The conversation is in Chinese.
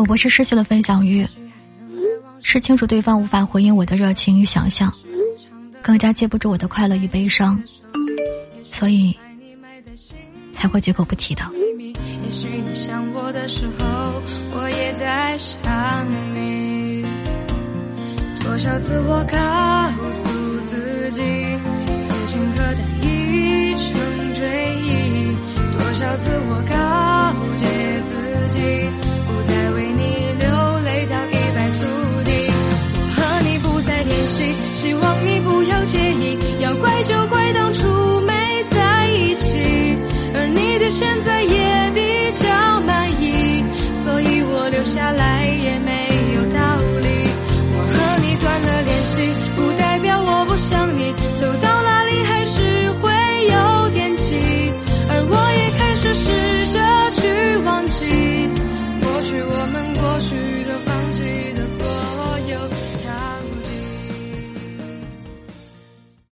我不是失去了分享欲，是清楚对方无法回应我的热情与想象，更加接不住我的快乐与悲伤，所以才会绝口不提的。多少次我告诉自己，此情可待已成追忆。多少次我告。不要介意。